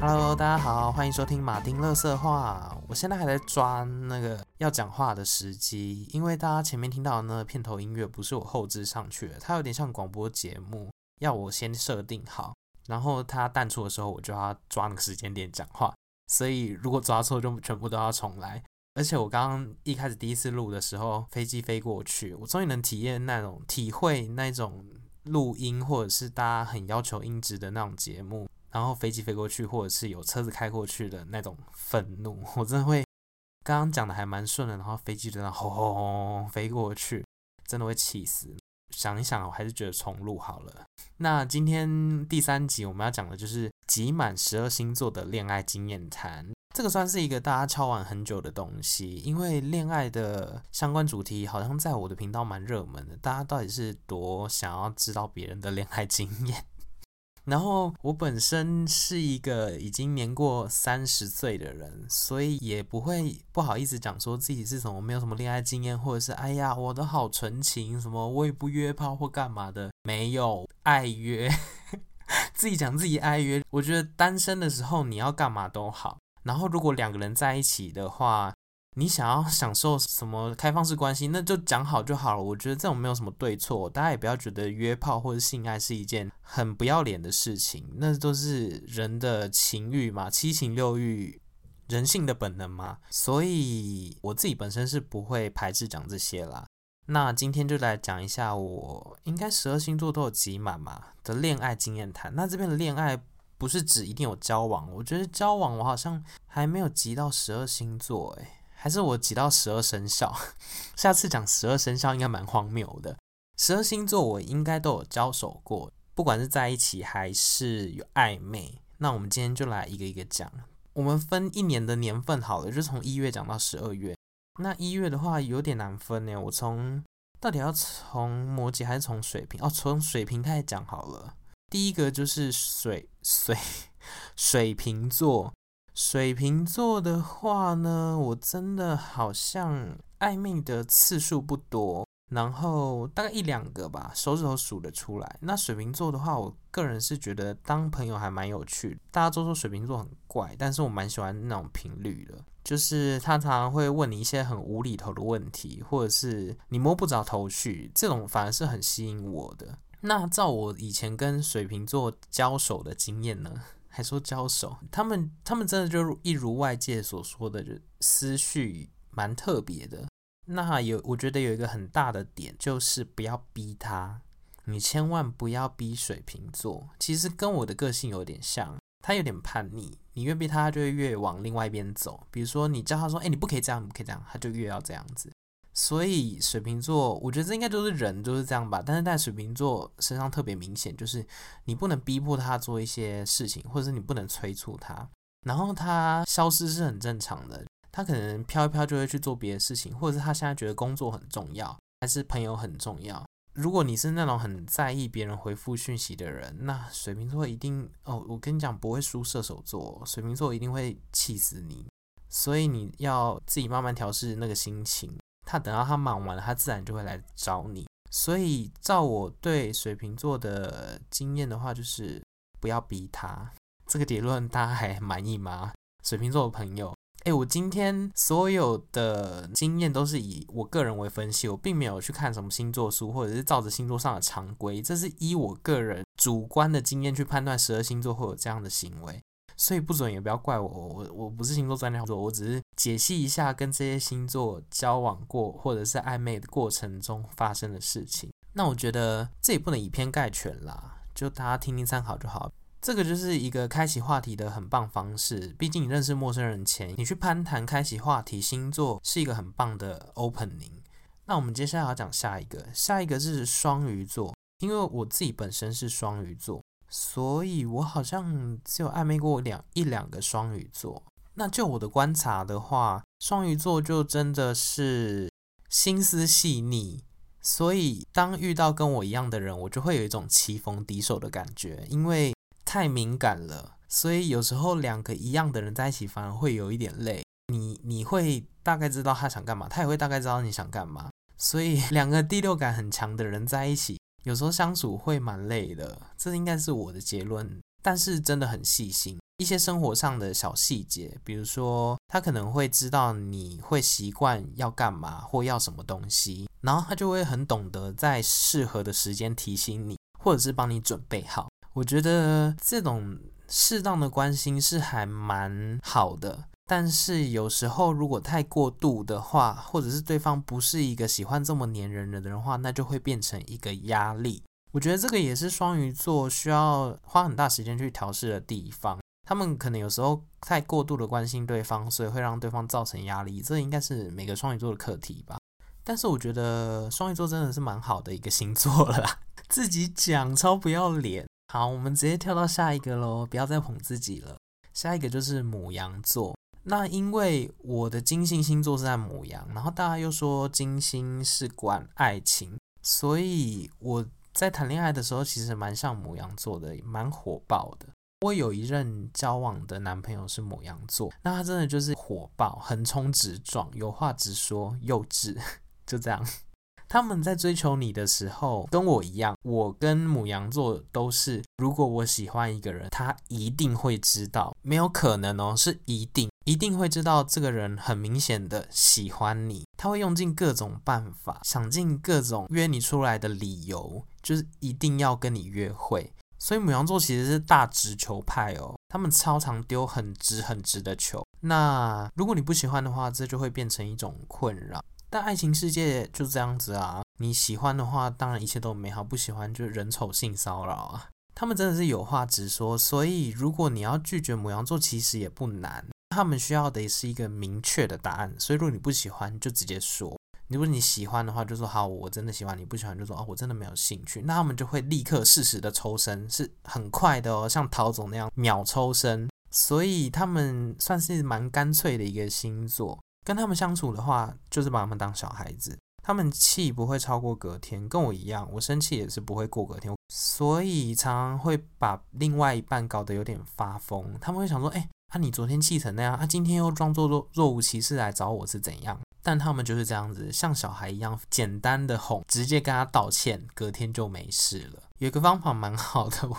Hello，大家好，欢迎收听马丁乐色话。我现在还在抓那个要讲话的时机，因为大家前面听到的那个片头音乐不是我后置上去的，它有点像广播节目，要我先设定好，然后它淡出的时候，我就要抓那个时间点讲话。所以如果抓错，就全部都要重来。而且我刚刚一开始第一次录的时候，飞机飞过去，我终于能体验那种体会那种录音，或者是大家很要求音质的那种节目。然后飞机飞过去，或者是有车子开过去的那种愤怒，我真的会刚刚讲的还蛮顺的，然后飞机就这样轰轰轰飞过去，真的会气死。想一想，我还是觉得重录好了。那今天第三集我们要讲的就是集满十二星座的恋爱经验谈，这个算是一个大家敲完很久的东西，因为恋爱的相关主题好像在我的频道蛮热门的，大家到底是多想要知道别人的恋爱经验？然后我本身是一个已经年过三十岁的人，所以也不会不好意思讲说自己是什么没有什么恋爱经验，或者是哎呀我都好纯情，什么我也不约炮或干嘛的，没有爱约，自己讲自己爱约。我觉得单身的时候你要干嘛都好，然后如果两个人在一起的话。你想要享受什么开放式关系，那就讲好就好了。我觉得这种没有什么对错，大家也不要觉得约炮或者性爱是一件很不要脸的事情，那都是人的情欲嘛，七情六欲，人性的本能嘛。所以我自己本身是不会排斥讲这些啦。那今天就来讲一下我应该十二星座都有集满嘛的恋爱经验谈。那这边的恋爱不是指一定有交往，我觉得交往我好像还没有集到十二星座诶。还是我挤到十二生肖，下次讲十二生肖应该蛮荒谬的。十二星座我应该都有交手过，不管是在一起还是有暧昧。那我们今天就来一个一个讲。我们分一年的年份好了，就从一月讲到十二月。那一月的话有点难分呢，我从到底要从摩羯还是从水瓶？哦，从水瓶开始讲好了。第一个就是水水 水瓶座。水瓶座的话呢，我真的好像暧昧的次数不多，然后大概一两个吧，手指头数得出来。那水瓶座的话，我个人是觉得当朋友还蛮有趣的。大家都说水瓶座很怪，但是我蛮喜欢那种频率的，就是他常常会问你一些很无厘头的问题，或者是你摸不着头绪，这种反而是很吸引我的。那照我以前跟水瓶座交手的经验呢？还说交手，他们他们真的就一如外界所说的，就思绪蛮特别的。那有我觉得有一个很大的点，就是不要逼他，你千万不要逼水瓶座。其实跟我的个性有点像，他有点叛逆，你越逼他，他就会越往另外一边走。比如说你叫他说，哎，你不可以这样，你不可以这样，他就越要这样子。所以水瓶座，我觉得这应该都是人都是这样吧。但是在水瓶座身上特别明显，就是你不能逼迫他做一些事情，或者是你不能催促他。然后他消失是很正常的，他可能飘一飘就会去做别的事情，或者是他现在觉得工作很重要，还是朋友很重要。如果你是那种很在意别人回复讯息的人，那水瓶座一定哦，我跟你讲不会输射手座，水瓶座一定会气死你。所以你要自己慢慢调试那个心情。他等到他忙完了，他自然就会来找你。所以，照我对水瓶座的经验的话，就是不要逼他。这个结论大家还满意吗？水瓶座的朋友，诶，我今天所有的经验都是以我个人为分析，我并没有去看什么星座书，或者是照着星座上的常规，这是依我个人主观的经验去判断十二星座会有这样的行为。所以不准也不要怪我，我我不是星座专家，我只是解析一下跟这些星座交往过或者是暧昧的过程中发生的事情。那我觉得这也不能以偏概全啦，就大家听听参考就好。这个就是一个开启话题的很棒方式。毕竟你认识陌生人前，你去攀谈开启话题，星座是一个很棒的 opening。那我们接下来要讲下一个，下一个是双鱼座，因为我自己本身是双鱼座。所以我好像只有暧昧过两一两个双鱼座。那就我的观察的话，双鱼座就真的是心思细腻。所以当遇到跟我一样的人，我就会有一种棋逢敌手的感觉，因为太敏感了。所以有时候两个一样的人在一起，反而会有一点累。你你会大概知道他想干嘛，他也会大概知道你想干嘛。所以两个第六感很强的人在一起。有时候相处会蛮累的，这应该是我的结论。但是真的很细心。一些生活上的小细节，比如说他可能会知道你会习惯要干嘛或要什么东西，然后他就会很懂得在适合的时间提醒你，或者是帮你准备好。我觉得这种适当的关心是还蛮好的，但是有时候如果太过度的话，或者是对方不是一个喜欢这么黏人的人的话，那就会变成一个压力。我觉得这个也是双鱼座需要花很大时间去调试的地方。他们可能有时候太过度的关心对方，所以会让对方造成压力。这应该是每个双鱼座的课题吧。但是我觉得双鱼座真的是蛮好的一个星座了啦，自己讲超不要脸。好，我们直接跳到下一个喽，不要再捧自己了。下一个就是牡羊座。那因为我的金星星座是在母羊，然后大家又说金星是管爱情，所以我在谈恋爱的时候其实蛮像母羊座的，蛮火爆的。我有一任交往的男朋友是母羊座，那他真的就是火爆、横冲直撞、有话直说、幼稚，就这样。他们在追求你的时候，跟我一样，我跟母羊座都是，如果我喜欢一个人，他一定会知道，没有可能哦，是一定，一定会知道这个人很明显的喜欢你，他会用尽各种办法，想尽各种约你出来的理由，就是一定要跟你约会。所以母羊座其实是大直球派哦，他们超常丢很直很直的球。那如果你不喜欢的话，这就会变成一种困扰。但爱情世界就这样子啊，你喜欢的话，当然一切都美好；不喜欢就人丑性骚扰啊。他们真的是有话直说，所以如果你要拒绝牡羊座，其实也不难。他们需要的是一个明确的答案。所以如果你不喜欢，就直接说。如果你喜欢的话，就说好，我真的喜欢你；不喜欢就说哦，我真的没有兴趣。那他们就会立刻适时的抽身，是很快的哦，像陶总那样秒抽身。所以他们算是蛮干脆的一个星座。跟他们相处的话，就是把他们当小孩子。他们气不会超过隔天，跟我一样，我生气也是不会过隔天。所以常常会把另外一半搞得有点发疯。他们会想说，哎，啊你昨天气成那样，啊今天又装作若若无其事来找我是怎样？但他们就是这样子，像小孩一样简单的哄，直接跟他道歉，隔天就没事了。有一个方法蛮好的，我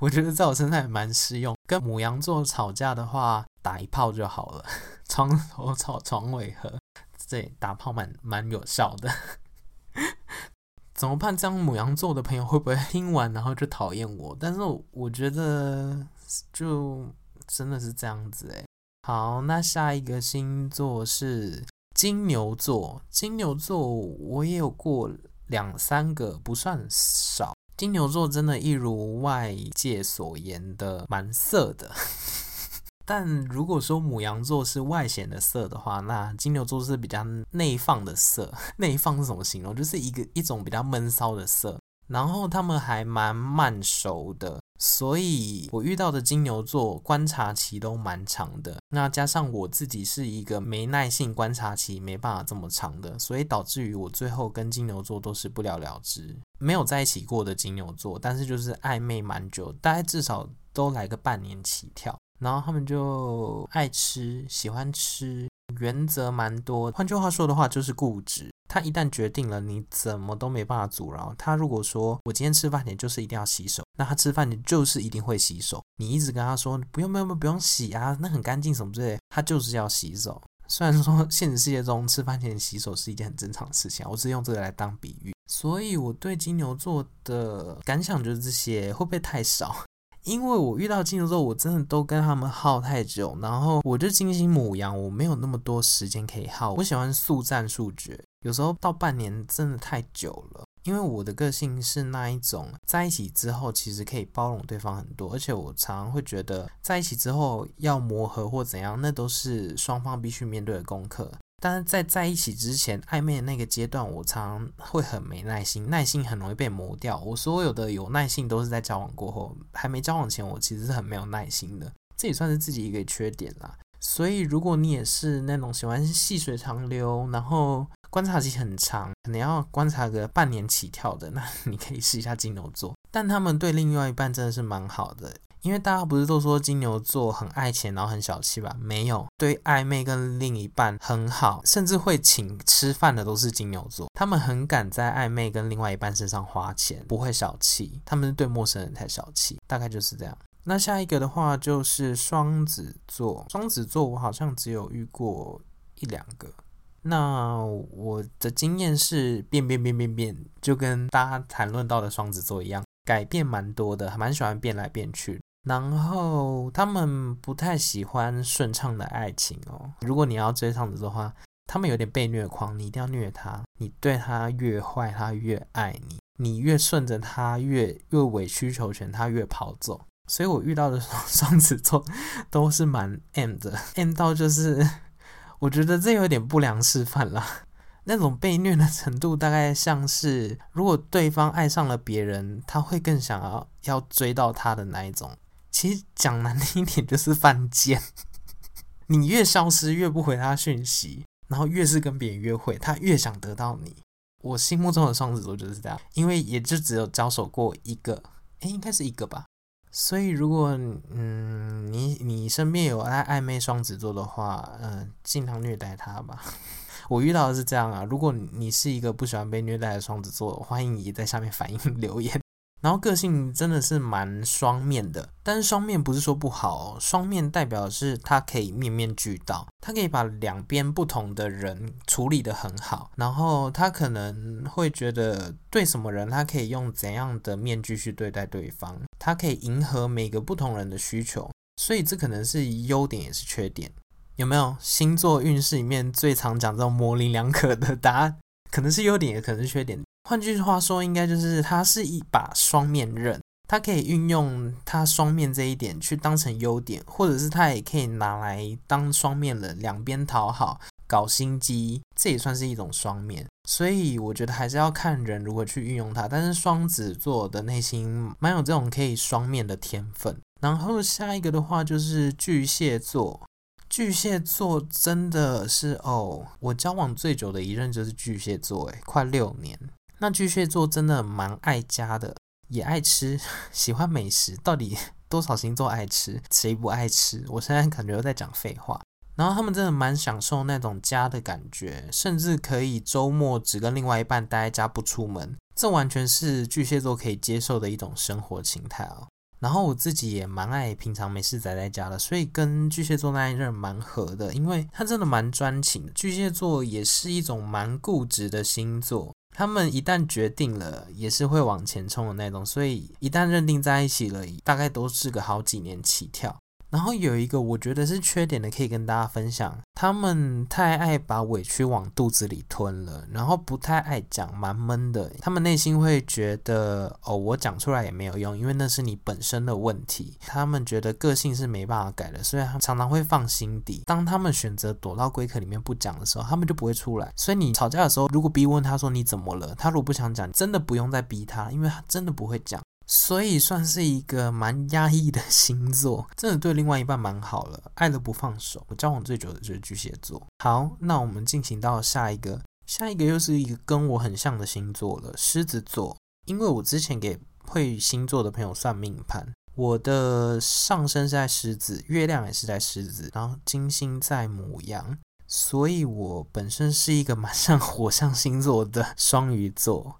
我觉得在我身上也蛮适用。跟母羊座吵架的话，打一炮就好了，床头吵，床尾和，对，打炮蛮蛮有效的。怎么办？这样母羊座的朋友会不会听完然后就讨厌我？但是我我觉得就真的是这样子诶。好，那下一个星座是。金牛座，金牛座我也有过两三个，不算少。金牛座真的，一如外界所言的，蛮色的。但如果说母羊座是外显的色的话，那金牛座是比较内放的色。内放是什么形容？就是一个一种比较闷骚的色。然后他们还蛮慢熟的。所以我遇到的金牛座观察期都蛮长的，那加上我自己是一个没耐性，观察期没办法这么长的，所以导致于我最后跟金牛座都是不了了之，没有在一起过的金牛座，但是就是暧昧蛮久，大概至少都来个半年起跳，然后他们就爱吃，喜欢吃，原则蛮多，换句话说的话就是固执。他一旦决定了，你怎么都没办法阻挠。他如果说我今天吃饭前就是一定要洗手，那他吃饭前就是一定会洗手。你一直跟他说不用不用不用洗啊，那很干净什么之类，他就是要洗手。虽然说现实世界中吃饭前洗手是一件很正常的事情，我只用这个来当比喻。所以我对金牛座的感想就是这些，会不会太少？因为我遇到金牛座，我真的都跟他们耗太久，然后我就金星母羊，我没有那么多时间可以耗。我喜欢速战速决，有时候到半年真的太久了。因为我的个性是那一种，在一起之后其实可以包容对方很多，而且我常常会觉得在一起之后要磨合或怎样，那都是双方必须面对的功课。但是在在一起之前，暧昧的那个阶段，我常常会很没耐心，耐心很容易被磨掉。我所有的有耐性都是在交往过后，还没交往前，我其实是很没有耐心的。这也算是自己一个缺点啦。所以，如果你也是那种喜欢细水长流，然后观察期很长，可能要观察个半年起跳的，那 你可以试一下金牛座。但他们对另外一半真的是蛮好的。因为大家不是都说金牛座很爱钱，然后很小气吧？没有，对暧昧跟另一半很好，甚至会请吃饭的都是金牛座。他们很敢在暧昧跟另外一半身上花钱，不会小气。他们是对陌生人才小气，大概就是这样。那下一个的话就是双子座，双子座我好像只有遇过一两个。那我的经验是变变变变变，就跟大家谈论到的双子座一样，改变蛮多的，还蛮喜欢变来变去。然后他们不太喜欢顺畅的爱情哦。如果你要追上子的话，他们有点被虐狂，你一定要虐他，你对他越坏，他越爱你；你越顺着他，越越委曲求全，他越跑走。所以我遇到的 双子座都是蛮 M 的，M 到就是我觉得这有点不良示范啦。那种被虐的程度，大概像是如果对方爱上了别人，他会更想要要追到他的那一种。其实讲难听一点，就是犯贱。你越消失，越不回他讯息，然后越是跟别人约会，他越想得到你。我心目中的双子座就是这样，因为也就只有交手过一个，诶，应该是一个吧。所以如果嗯，你你身边有爱暧昧双子座的话，嗯，尽量虐待他吧。我遇到的是这样啊。如果你是一个不喜欢被虐待的双子座，欢迎你在下面反映留言。然后个性真的是蛮双面的，但是双面不是说不好哦，双面代表的是他可以面面俱到，他可以把两边不同的人处理得很好，然后他可能会觉得对什么人，他可以用怎样的面具去对待对方，他可以迎合每个不同人的需求，所以这可能是优点也是缺点，有没有？星座运势里面最常讲这种模棱两可的答案，可能是优点，也可能是缺点。换句话说，应该就是它是一把双面刃，它可以运用它双面这一点去当成优点，或者是它也可以拿来当双面人，两边讨好，搞心机，这也算是一种双面。所以我觉得还是要看人如何去运用它。但是双子座的内心蛮有这种可以双面的天分。然后下一个的话就是巨蟹座，巨蟹座真的是哦，我交往最久的一任就是巨蟹座，诶，快六年。那巨蟹座真的蛮爱家的，也爱吃，喜欢美食。到底 多少星座爱吃？谁不爱吃？我现在感觉都在讲废话。然后他们真的蛮享受那种家的感觉，甚至可以周末只跟另外一半待在家不出门，这完全是巨蟹座可以接受的一种生活形态哦。然后我自己也蛮爱平常没事宅在家的，所以跟巨蟹座那一任蛮合的，因为他真的蛮专情。巨蟹座也是一种蛮固执的星座。他们一旦决定了，也是会往前冲的那种，所以一旦认定在一起了，大概都是个好几年起跳。然后有一个我觉得是缺点的，可以跟大家分享。他们太爱把委屈往肚子里吞了，然后不太爱讲，蛮闷的。他们内心会觉得，哦，我讲出来也没有用，因为那是你本身的问题。他们觉得个性是没办法改的，所以他们常常会放心底。当他们选择躲到龟壳里面不讲的时候，他们就不会出来。所以你吵架的时候，如果逼问他说你怎么了，他如果不想讲，真的不用再逼他，因为他真的不会讲。所以算是一个蛮压抑的星座，真的对另外一半蛮好了，爱了不放手。我交往最久的就是巨蟹座。好，那我们进行到下一个，下一个又是一个跟我很像的星座了，狮子座。因为我之前给会星座的朋友算命盘，我的上升是在狮子，月亮也是在狮子，然后金星在母羊，所以我本身是一个蛮像火象星座的双鱼座，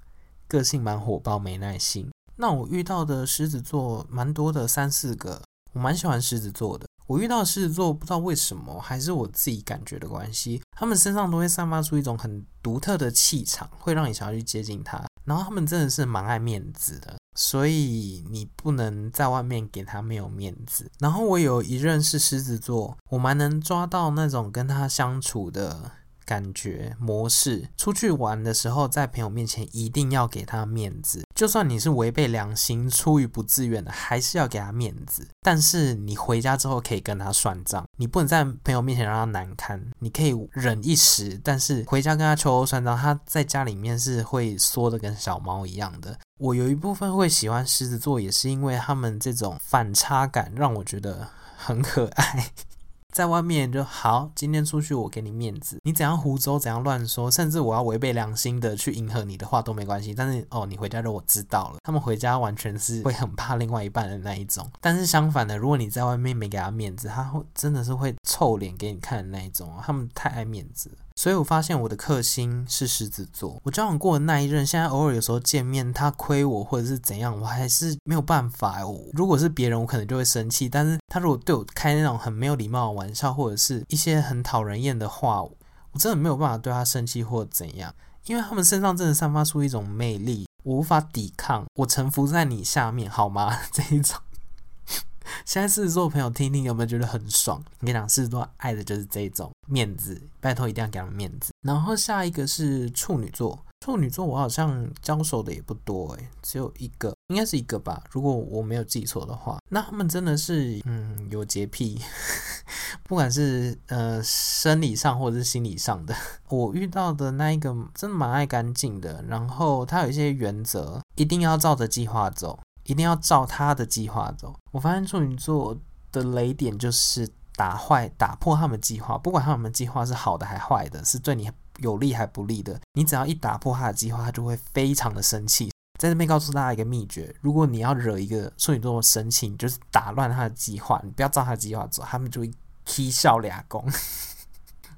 个性蛮火爆，没耐心。那我遇到的狮子座蛮多的，三四个，我蛮喜欢狮子座的。我遇到狮子座不知道为什么，还是我自己感觉的关系，他们身上都会散发出一种很独特的气场，会让你想要去接近他。然后他们真的是蛮爱面子的，所以你不能在外面给他没有面子。然后我有一任是狮子座，我蛮能抓到那种跟他相处的。感觉模式，出去玩的时候，在朋友面前一定要给他面子，就算你是违背良心、出于不自愿的，还是要给他面子。但是你回家之后可以跟他算账，你不能在朋友面前让他难堪。你可以忍一时，但是回家跟他秋后算账，他在家里面是会缩得跟小猫一样的。我有一部分会喜欢狮子座，也是因为他们这种反差感让我觉得很可爱。在外面就好，今天出去我给你面子，你怎样胡诌怎样乱说，甚至我要违背良心的去迎合你的话都没关系。但是哦，你回家就我知道了，他们回家完全是会很怕另外一半的那一种。但是相反的，如果你在外面没给他面子，他会真的是会臭脸给你看的那一种。他们太爱面子。所以我发现我的克星是狮子座。我交往过的那一任，现在偶尔有时候见面，他亏我或者是怎样，我还是没有办法。我如果是别人，我可能就会生气，但是他如果对我开那种很没有礼貌的玩笑，或者是一些很讨人厌的话，我真的没有办法对他生气或怎样，因为他们身上真的散发出一种魅力，我无法抵抗，我臣服在你下面，好吗？这一种。现在狮子座朋友听听有没有觉得很爽？我跟你讲，狮子座爱的就是这种面子，拜托一定要给他们面子。然后下一个是处女座，处女座我好像交手的也不多诶，只有一个，应该是一个吧，如果我没有记错的话。那他们真的是嗯有洁癖，不管是呃生理上或者是心理上的。我遇到的那一个真的蛮爱干净的，然后他有一些原则，一定要照着计划走。一定要照他的计划走。我发现处女座的雷点就是打坏、打破他们计划，不管他们计划是好的还坏的，是对你有利还不利的，你只要一打破他的计划，他就会非常的生气。在这边告诉大家一个秘诀：如果你要惹一个处女座生气，你就是打乱他的计划，你不要照他的计划走，他们就会踢笑俩公。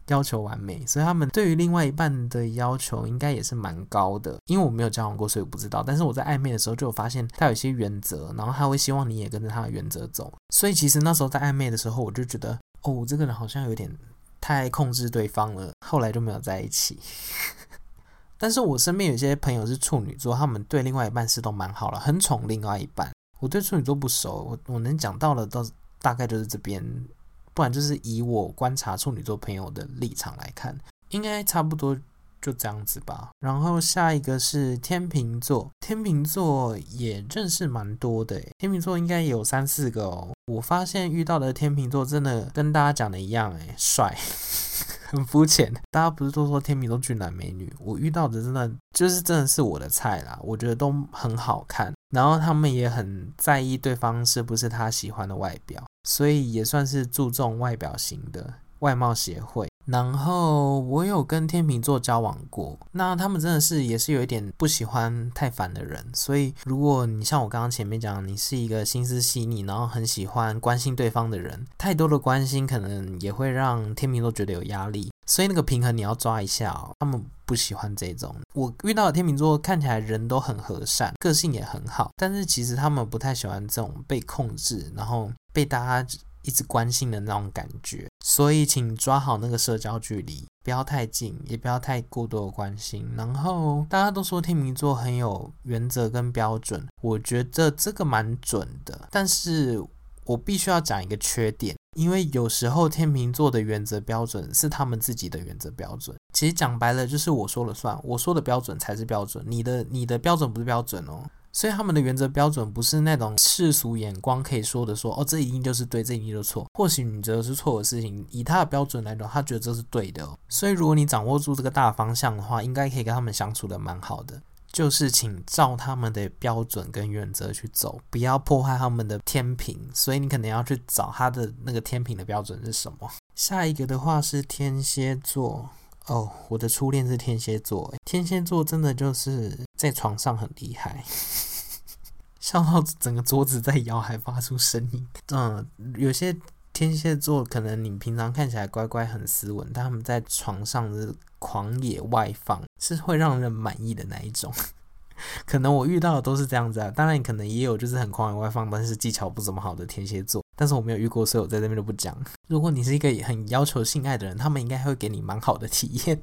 要求完美，所以他们对于另外一半的要求应该也是蛮高的。因为我没有交往过，所以我不知道。但是我在暧昧的时候就有发现他有一些原则，然后他会希望你也跟着他的原则走。所以其实那时候在暧昧的时候，我就觉得哦，这个人好像有点太控制对方了。后来就没有在一起。但是我身边有些朋友是处女座，他们对另外一半是都蛮好了，很宠另外一半。我对处女座不熟，我我能讲到的都大概就是这边。不然就是以我观察处女座朋友的立场来看，应该差不多就这样子吧。然后下一个是天秤座，天秤座也认识蛮多的，天秤座应该有三四个哦。我发现遇到的天秤座真的跟大家讲的一样，哎，帅，很肤浅。大家不是都说天秤座俊男美女？我遇到的真的就是真的是我的菜啦，我觉得都很好看。然后他们也很在意对方是不是他喜欢的外表。所以也算是注重外表型的外貌协会。然后我有跟天秤座交往过，那他们真的是也是有一点不喜欢太烦的人。所以如果你像我刚刚前面讲，你是一个心思细腻，然后很喜欢关心对方的人，太多的关心可能也会让天秤座觉得有压力。所以那个平衡你要抓一下哦，他们不喜欢这种。我遇到的天秤座看起来人都很和善，个性也很好，但是其实他们不太喜欢这种被控制，然后。被大家一直关心的那种感觉，所以请抓好那个社交距离，不要太近，也不要太过多的关心。然后大家都说天秤座很有原则跟标准，我觉得这个蛮准的。但是我必须要讲一个缺点，因为有时候天秤座的原则标准是他们自己的原则标准。其实讲白了就是我说了算，我说的标准才是标准，你的你的标准不是标准哦。所以他们的原则标准不是那种世俗眼光可以说的说哦，这一定就是对，这一定就是错。或许你觉得是错的事情，以他的标准来讲，他觉得这是对的。所以如果你掌握住这个大方向的话，应该可以跟他们相处的蛮好的。就是请照他们的标准跟原则去走，不要破坏他们的天平。所以你可能要去找他的那个天平的标准是什么。下一个的话是天蝎座。哦，我的初恋是天蝎座，天蝎座真的就是在床上很厉害，笑到整个桌子在摇，还发出声音。嗯，有些天蝎座可能你平常看起来乖乖很斯文，但他们在床上是狂野外放，是会让人满意的那一种。可能我遇到的都是这样子啊，当然可能也有就是很狂野外放，但是技巧不怎么好的天蝎座。但是我没有遇过，所以我在这边就不讲。如果你是一个很要求性爱的人，他们应该会给你蛮好的体验，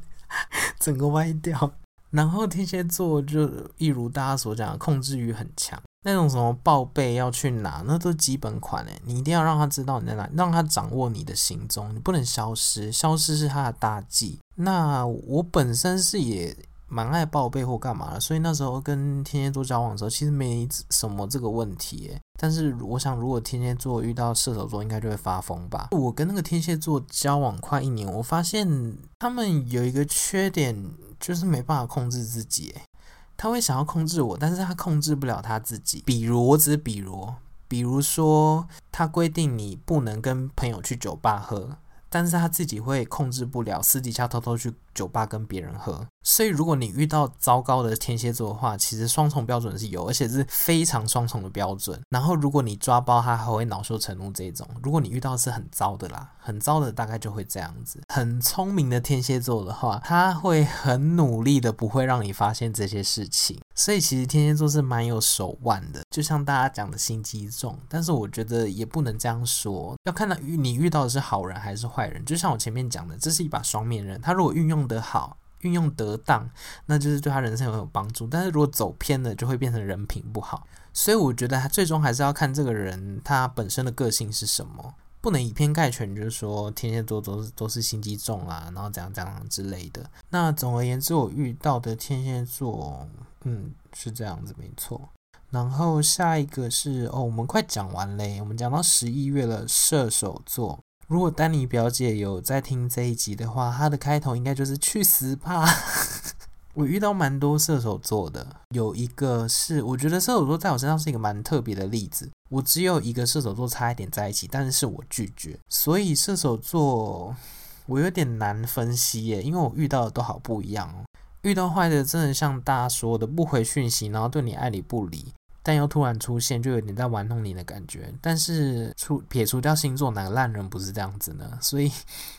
整个歪掉。然后天蝎座就一如大家所讲，控制欲很强，那种什么报备要去哪，那都基本款诶，你一定要让他知道你在哪，让他掌握你的行踪，你不能消失，消失是他的大忌。那我本身是也。蛮爱报备或干嘛的，所以那时候跟天蝎座交往的时候，其实没什么这个问题。但是我想，如果天蝎座遇到射手座，应该就会发疯吧。我跟那个天蝎座交往快一年，我发现他们有一个缺点，就是没办法控制自己。他会想要控制我，但是他控制不了他自己。比如，我只是比如，比如说，他规定你不能跟朋友去酒吧喝。但是他自己会控制不了，私底下偷偷去酒吧跟别人喝，所以如果你遇到糟糕的天蝎座的话，其实双重标准是有，而且是非常双重的标准。然后如果你抓包，他还会恼羞成怒这种。如果你遇到是很糟的啦，很糟的大概就会这样子。很聪明的天蝎座的话，他会很努力的，不会让你发现这些事情。所以其实天蝎座是蛮有手腕的，就像大家讲的心机重。但是我觉得也不能这样说，要看到你遇到的是好人还是坏人。就像我前面讲的，这是一把双面刃，他如果运用得好。运用得当，那就是对他人生很有帮助。但是如果走偏了，就会变成人品不好。所以我觉得他最终还是要看这个人他本身的个性是什么，不能以偏概全，就是说天蝎座都是都是心机重啊，然后怎样怎样之类的。那总而言之，我遇到的天蝎座，嗯，是这样子，没错。然后下一个是哦，我们快讲完嘞，我们讲到十一月了，射手座。如果丹尼表姐有在听这一集的话，她的开头应该就是去死吧。我遇到蛮多射手座的，有一个是我觉得射手座在我身上是一个蛮特别的例子。我只有一个射手座差一点在一起，但是我拒绝。所以射手座我有点难分析耶，因为我遇到的都好不一样哦。遇到坏的真的像大家说的不回讯息，然后对你爱理不理。但又突然出现，就有点在玩弄你的感觉。但是除撇除掉星座，哪个烂人不是这样子呢？所以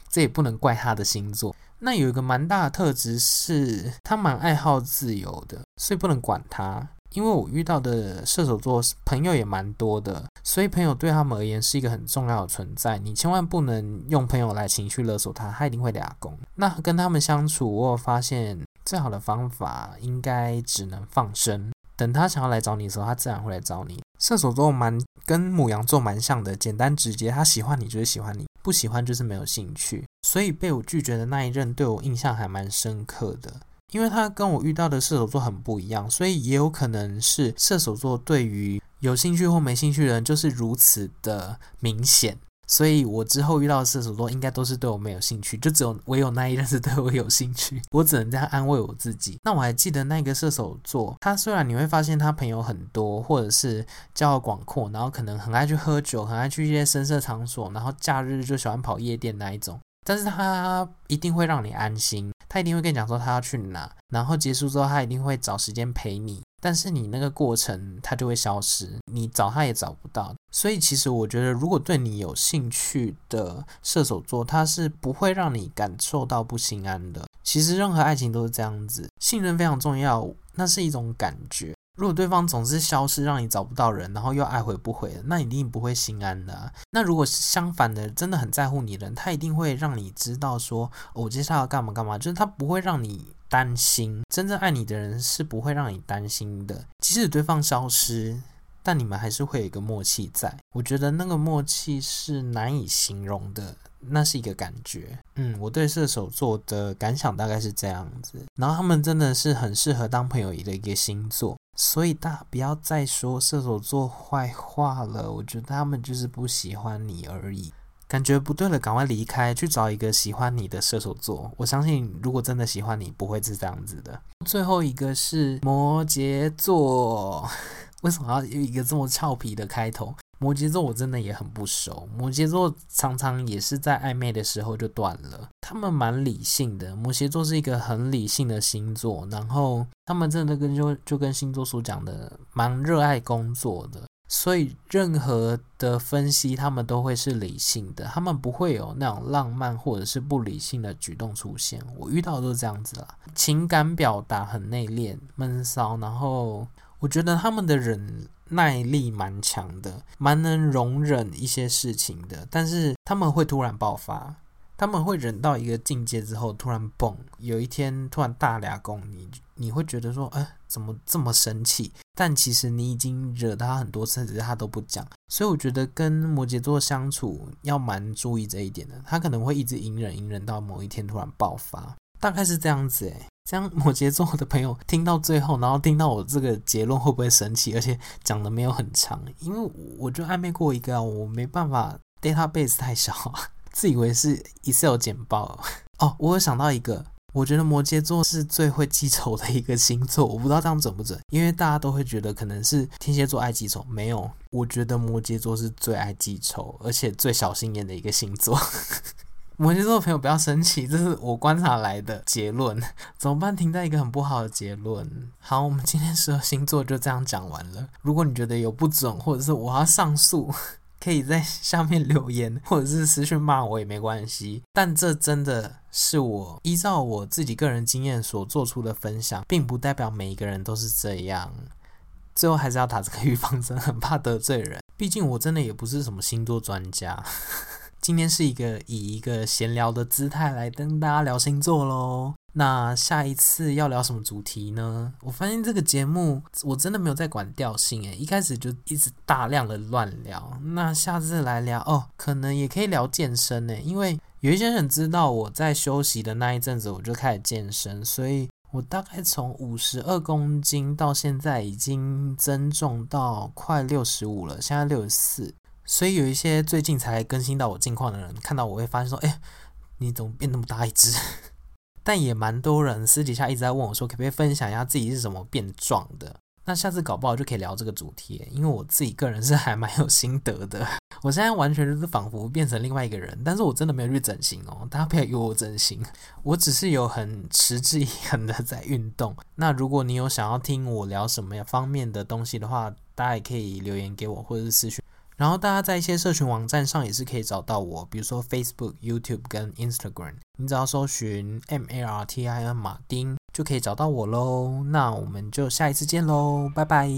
这也不能怪他的星座。那有一个蛮大的特质是，他蛮爱好自由的，所以不能管他。因为我遇到的射手座朋友也蛮多的，所以朋友对他们而言是一个很重要的存在。你千万不能用朋友来情绪勒索他，他一定会俩攻。那跟他们相处，我发现最好的方法应该只能放生。等他想要来找你的时候，他自然会来找你。射手座蛮跟母羊座蛮像的，简单直接。他喜欢你就是喜欢你，不喜欢就是没有兴趣。所以被我拒绝的那一任对我印象还蛮深刻的，因为他跟我遇到的射手座很不一样，所以也有可能是射手座对于有兴趣或没兴趣的人就是如此的明显。所以我之后遇到的射手座应该都是对我没有兴趣，就只有唯有那一任是对我有兴趣。我只能这样安慰我自己。那我还记得那个射手座，他虽然你会发现他朋友很多，或者是交友广阔，然后可能很爱去喝酒，很爱去一些声色场所，然后假日就喜欢跑夜店那一种，但是他一定会让你安心，他一定会跟你讲说他要去哪，然后结束之后他一定会找时间陪你。但是你那个过程，他就会消失，你找他也找不到。所以其实我觉得，如果对你有兴趣的射手座，他是不会让你感受到不心安的。其实任何爱情都是这样子，信任非常重要，那是一种感觉。如果对方总是消失，让你找不到人，然后又爱回不回，那一定不会心安的。那如果是相反的，真的很在乎你的人，他一定会让你知道说，我接下来要干嘛干嘛，就是他不会让你。担心，真正爱你的人是不会让你担心的。即使对方消失，但你们还是会有一个默契在。我觉得那个默契是难以形容的，那是一个感觉。嗯，我对射手座的感想大概是这样子。然后他们真的是很适合当朋友的一个星座，所以大家不要再说射手座坏话了。我觉得他们就是不喜欢你而已。感觉不对了，赶快离开，去找一个喜欢你的射手座。我相信，如果真的喜欢你，不会是这样子的。最后一个是摩羯座，为什么要有一个这么俏皮的开头？摩羯座我真的也很不熟。摩羯座常常也是在暧昧的时候就断了。他们蛮理性的，摩羯座是一个很理性的星座，然后他们真的跟就就跟星座所讲的，蛮热爱工作的。所以任何的分析，他们都会是理性的，他们不会有那种浪漫或者是不理性的举动出现。我遇到都是这样子啦，情感表达很内敛、闷骚，然后我觉得他们的忍耐力蛮强的，蛮能容忍一些事情的，但是他们会突然爆发。他们会忍到一个境界之后，突然蹦，有一天突然大俩攻你，你会觉得说，哎，怎么这么生气？但其实你已经惹他很多次，只是他都不讲。所以我觉得跟摩羯座相处要蛮注意这一点的，他可能会一直隐忍隐忍到某一天突然爆发，大概是这样子诶。这样摩羯座的朋友听到最后，然后听到我这个结论会不会生气？而且讲的没有很长，因为我就暧昧过一个，我没办法，database 太小啊。自以为是 Excel 简报 哦，我有想到一个，我觉得摩羯座是最会记仇的一个星座，我不知道这样准不准，因为大家都会觉得可能是天蝎座爱记仇，没有，我觉得摩羯座是最爱记仇，而且最小心眼的一个星座。摩羯座的朋友不要生气，这是我观察来的结论。怎么办？停在一个很不好的结论。好，我们今天十二星座就这样讲完了。如果你觉得有不准，或者是我要上诉，可以在下面留言，或者是私讯骂我也没关系。但这真的是我依照我自己个人经验所做出的分享，并不代表每一个人都是这样。最后还是要打这个预防针，很怕得罪人。毕竟我真的也不是什么星座专家。今天是一个以一个闲聊的姿态来跟大家聊星座喽。那下一次要聊什么主题呢？我发现这个节目我真的没有在管调性诶，一开始就一直大量的乱聊。那下次来聊哦，可能也可以聊健身诶，因为有一些人知道我在休息的那一阵子我就开始健身，所以我大概从五十二公斤到现在已经增重到快六十五了，现在六十四。所以有一些最近才更新到我近况的人，看到我会发现说：“哎，你怎么变那么大一只？” 但也蛮多人私底下一直在问我说：“可不可以分享一下自己是怎么变壮的？”那下次搞不好就可以聊这个主题，因为我自己个人是还蛮有心得的。我现在完全就是仿佛变成另外一个人，但是我真的没有去整形哦，大家不要以为我整形，我只是有很持之以恒的在运动。那如果你有想要听我聊什么方面的东西的话，大家也可以留言给我，或者是私讯。然后大家在一些社群网站上也是可以找到我，比如说 Facebook、YouTube 跟 Instagram，你只要搜寻 M A R T I N 马丁就可以找到我喽。那我们就下一次见喽，拜拜。